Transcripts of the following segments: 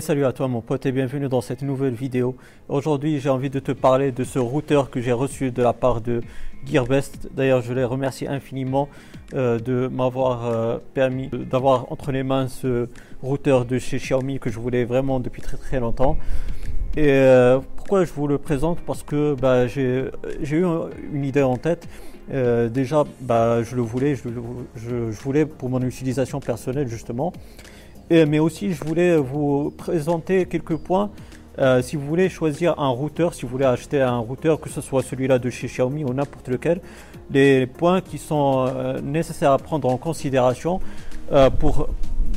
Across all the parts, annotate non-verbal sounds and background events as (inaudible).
Salut à toi mon pote et bienvenue dans cette nouvelle vidéo. Aujourd'hui j'ai envie de te parler de ce routeur que j'ai reçu de la part de Gearbest. D'ailleurs je les remercie infiniment euh, de m'avoir euh, permis d'avoir entre les mains ce routeur de chez Xiaomi que je voulais vraiment depuis très très longtemps. Et euh, pourquoi je vous le présente? Parce que bah, j'ai eu une idée en tête. déjà, bah, je le voulais, je, voulais pour mon utilisation personnelle justement mais aussi, je voulais vous présenter quelques points. Euh, si vous voulez choisir un routeur, si vous voulez acheter un routeur, que ce soit celui-là de chez Xiaomi ou n'importe lequel, les points qui sont euh, nécessaires à prendre en considération euh, pour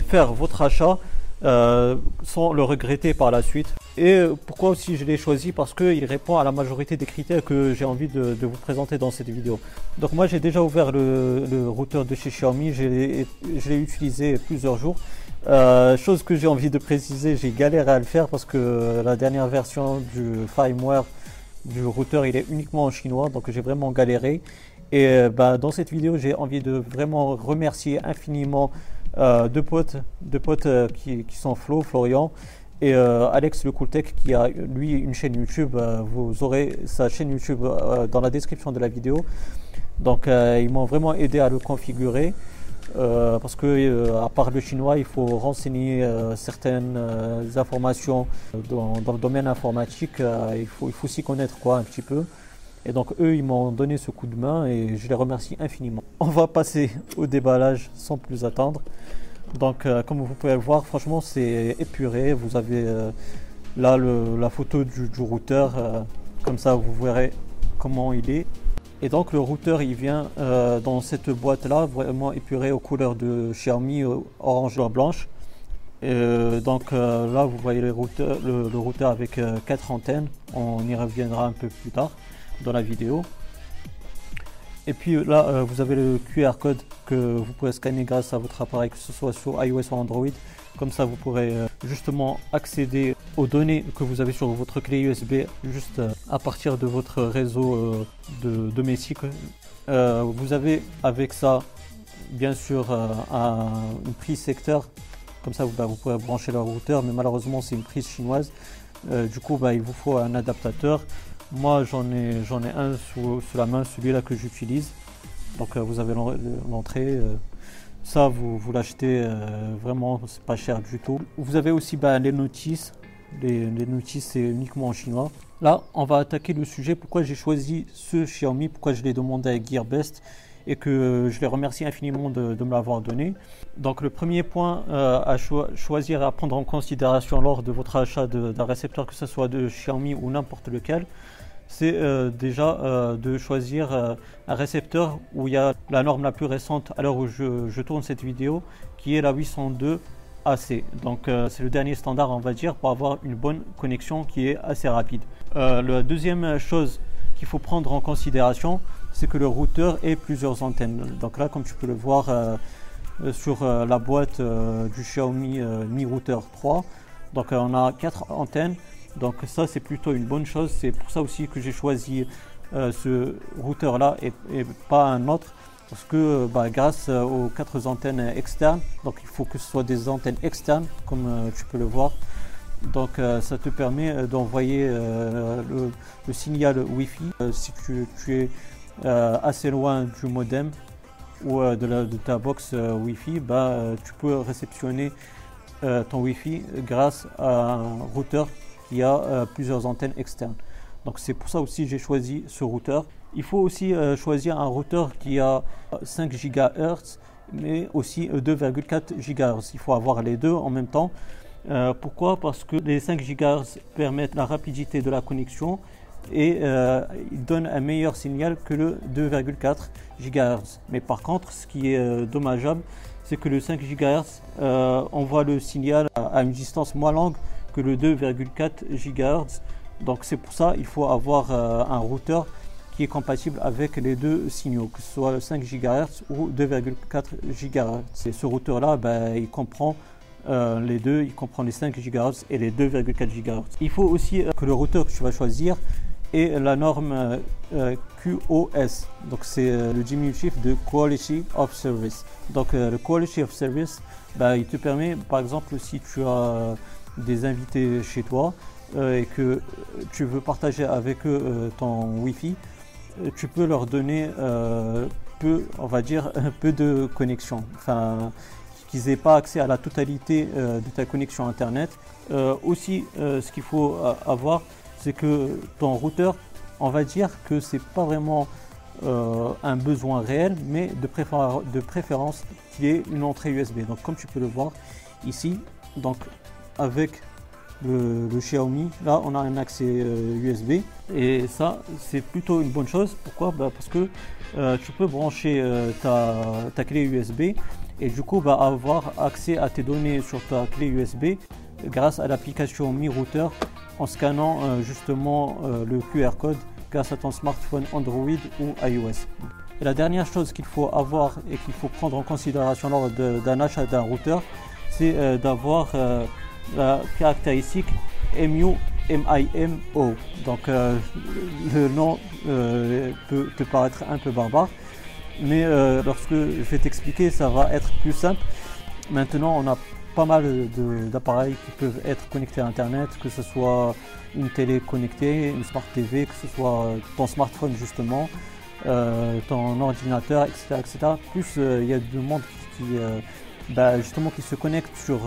faire votre achat sans le regretter par la suite. Et pourquoi aussi je l'ai choisi? Parce qu'il répond à la majorité des critères que j'ai envie de, vous présenter dans cette vidéo. Donc moi j'ai déjà ouvert le, routeur de chez Xiaomi, je l'ai utilisé plusieurs jours euh, chose que j'ai envie de préciser, j'ai galéré à le faire parce que la dernière version du firmware du routeur il est uniquement en chinois donc j'ai vraiment galéré et euh, bah, dans cette vidéo j'ai envie de vraiment remercier infiniment euh, deux potes, deux potes qui, sont Flo, Florian et Alex le Cooltech qui a lui une chaîne YouTube. vous aurez sa chaîne YouTube dans la description de la vidéo. Donc ils m'ont vraiment aidé à le configurer. Euh, parce que euh, à part le chinois, il faut renseigner euh, certaines informations dans, le domaine informatique. il faut, il faut s'y connaître quoi un petit peu. Et donc eux, ils m'ont donné ce coup de main et je les remercie infiniment. (laughs) On va passer au déballage sans plus attendre. Donc comme vous pouvez le voir, franchement c'est épuré. Vous avez là la photo du routeur. comme ça, vous verrez comment il est. Et donc le routeur il vient euh, dans cette boîte là vraiment épuré aux couleurs de Xiaomi euh, orange et blanche. Euh, donc là vous voyez le routeur, avec quatre antennes. On y reviendra un peu plus tard dans la vidéo. Et puis là vous avez le QR code que vous pouvez scanner grâce à votre appareil que ce soit sur iOS ou Android. Comme ça, vous pourrez euh, justement accéder aux données que vous avez sur votre clé USB juste euh, à partir de votre réseau euh, de domestique. vous avez avec ça, bien sûr, un, une prise secteur. Comme ça, vous, bah, pourrez brancher le routeur, mais malheureusement, c'est une prise chinoise. du coup, bah, il vous faut un adaptateur. Moi, j'en ai, j'en ai un sous, la main, celui-là que j'utilise. Donc, vous avez l'entrée ça, vous, vous l'achetez euh, vraiment, c'est pas cher du tout. Vous avez aussi bah, les notices. Les, notices, c'est uniquement en chinois. Là, on va attaquer le sujet. Pourquoi j'ai choisi ce Xiaomi Pourquoi je l'ai demandé à Gearbest et que je les remercie infiniment de, me l'avoir donné. Donc le premier point euh, à choisir et à prendre en considération lors de votre achat d'un récepteur, que ce soit de Xiaomi ou n'importe lequel, c'est euh, déjà euh, de choisir euh, un récepteur où il y a la norme la plus récente à l'heure où je, tourne cette vidéo, qui est la 802 AC. Donc c'est le dernier standard, on va dire, pour avoir une bonne connexion qui est assez rapide. la deuxième chose qu'il faut prendre en considération, c'est que le routeur ait plusieurs antennes. Donc là, comme tu peux le voir sur la boîte du Xiaomi Mi Router 3, donc on a quatre antennes donc ça c'est plutôt une bonne chose. C'est pour ça aussi que j'ai choisi euh, ce routeur là et, pas un autre. Parce que bah, grâce euh, aux quatre antennes externes, donc il faut que ce soit des antennes externes comme euh, tu peux le voir. Donc ça te permet d'envoyer le, signal Wi-Fi si tu, es assez loin du modem ou de, ta box Wi-Fi, bah, tu peux réceptionner ton Wi-Fi grâce à un routeur a euh, plusieurs antennes externes. Donc c'est pour ça aussi j'ai choisi ce routeur. Il faut aussi euh, choisir un routeur qui a 5 GHz mais aussi 2,4 GHz. Il faut avoir les deux en même temps. Euh, pourquoi? Parce que les 5 GHz permettent la rapidité de la connexion et ils donnent un meilleur signal que le 2,4 GHz. Mais par contre, ce qui est dommageable, c'est que le 5 GHz envoie le signal à une distance moins longue que le 2,4 GHz. Donc c'est pour ça il faut avoir euh, un routeur qui est compatible avec les deux signaux, que ce soit 5 GHz ou 2,4 GHz. Et ce routeur-là, ben, il comprend euh, les deux, il comprend les 5 GHz et les 2,4 GHz. Il faut aussi euh, que le routeur que tu vas choisir ait la norme QoS. Donc c'est le diminutif de Quality of Service. Donc le Quality of Service, ben, il te permet, par exemple, si tu as des invités chez toi et que tu veux partager avec eux ton Wi-Fi, tu peux leur donner peu, on va dire, (laughs) peu de connexion. Enfin, qu'ils n'aient pas accès à la totalité de ta connexion Internet. aussi, ce qu'il faut avoir, c'est que ton routeur, on va dire que c'est pas vraiment euh, un besoin réel, mais de, de préférence qu'il y ait une entrée USB. Donc comme tu peux le voir ici, donc avec le, Xiaomi, là on a un accès USB euh, et ça c'est plutôt une bonne chose. Pourquoi? Bah, Parce que euh, tu peux brancher ta, ta, clé USB et du coup bah, avoir accès à tes données sur ta clé USB grâce à l'application Mi Router en scannant justement le QR code grâce à ton smartphone Android ou iOS. Et la dernière chose qu'il faut avoir et qu'il faut prendre en considération lors d'un achat d'un routeur, c'est euh, d'avoir euh, la caractéristique MU MIMO. Donc euh, le nom peut te paraître un peu barbare, mais lorsque je vais t'expliquer, ça va être plus simple. Maintenant, on a pas mal d'appareils qui peuvent être connectés à Internet, que ce soit une télé connectée, une Smart TV, que ce soit ton smartphone justement, euh, ton ordinateur, etc. etc. Plus euh, il y a du monde qui, euh, bah, justement qui se connecte sur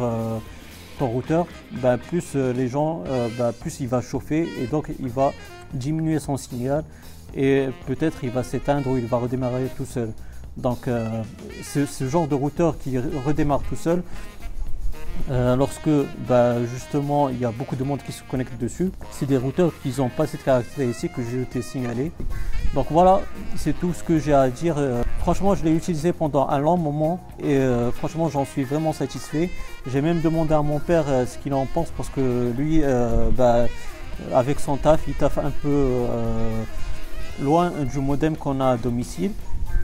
routeur, bah, plus les gens, bah, plus il va chauffer et donc il va diminuer son signal et peut-être il va s'éteindre ou il va redémarrer tout seul. Donc ce, genre de routeur qui redémarre tout seul, euh, lorsque bah, justement il y a beaucoup de monde qui se connecte dessus. C'est des routeurs qui n'ont pas cette caractéristique que je t'ai signalé. Donc voilà, c'est tout ce que j'ai à dire. Euh, franchement, je l'ai utilisé pendant un long moment et euh, franchement, j'en suis vraiment satisfait. J'ai même demandé à mon père ce qu'il en pense parce que lui, bah, avec son taf, il taffe un peu loin du modem qu'on a à domicile.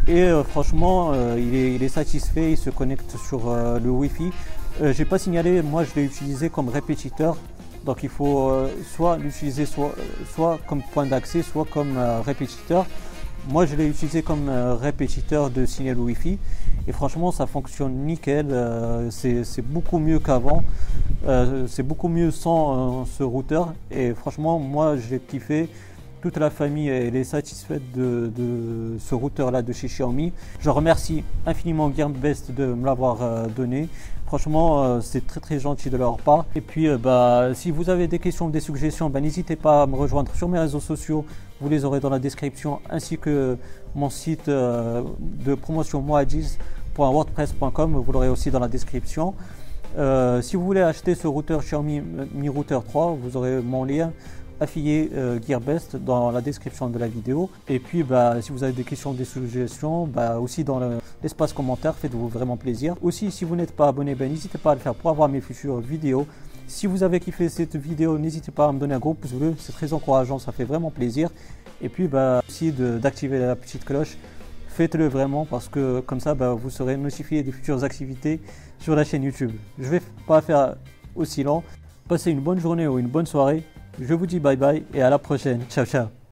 Et franchement, il est, il, est, satisfait, il se connecte sur le Wi-Fi. Euh, j'ai pas signalé, moi je l'ai utilisé comme répétiteur. Donc il faut euh, soit l'utiliser soit, soit comme point d'accès, soit comme euh, répétiteur. Moi je l'ai utilisé comme répétiteur de signal Wi-Fi et franchement ça fonctionne nickel. c'est beaucoup mieux qu'avant. c'est beaucoup mieux sans ce routeur et franchement moi j'ai kiffé toute la famille est satisfaite de, ce routeur là de chez Xiaomi. Je remercie infiniment Gearbest de me l'avoir donné. Franchement, euh, c'est très très gentil de leur part. Et puis, euh, bah, si vous avez des questions, des suggestions, bah, n'hésitez pas à me rejoindre sur mes réseaux sociaux. Vous les aurez dans la description, ainsi que mon site euh, de promotion moadis.wordpress.com. Vous l'aurez aussi dans la description. si vous voulez acheter ce routeur Xiaomi Mi Router 3, vous aurez mon lien affilié euh, Gearbest dans la description de la vidéo. Et puis, bah, si vous avez des questions, des suggestions, bah, aussi dans l'espace commentaire, faites-vous vraiment plaisir. Aussi, si vous n'êtes pas abonné, ben, n'hésitez pas à le faire pour avoir mes futures vidéos. Si vous avez kiffé cette vidéo, n'hésitez pas à me donner un gros pouce bleu, c'est très encourageant, ça fait vraiment plaisir. Et puis, bah, aussi d'activer la petite cloche faites-le vraiment parce que comme ça bah, vous serez notifié des futures activités sur la chaîne YouTube. Je vais pas faire aussi long. Passez une bonne journée ou une bonne soirée je vous dis bye bye et à la prochaine. Ciao ciao.